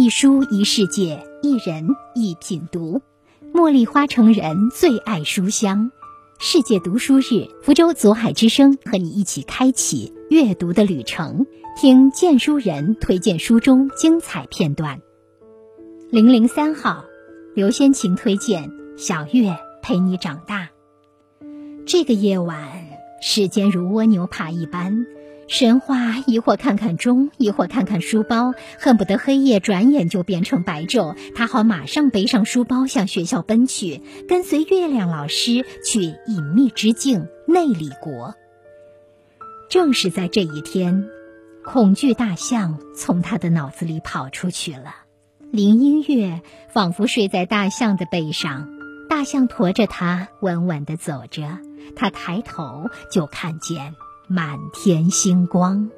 一书一世界，一人一品读。茉莉花城人最爱书香。世界读书日，福州左海之声和你一起开启阅读的旅程，听荐书人推荐书中精彩片段。零零三号，刘先晴推荐《小月陪你长大》。这个夜晚，时间如蜗牛爬一般。神话一会儿看看钟，一会儿看看书包，恨不得黑夜转眼就变成白昼，他好马上背上书包向学校奔去，跟随月亮老师去隐秘之境内里国。正是在这一天，恐惧大象从他的脑子里跑出去了。林音乐仿佛睡在大象的背上，大象驮着他稳稳地走着，他抬头就看见。满天星光。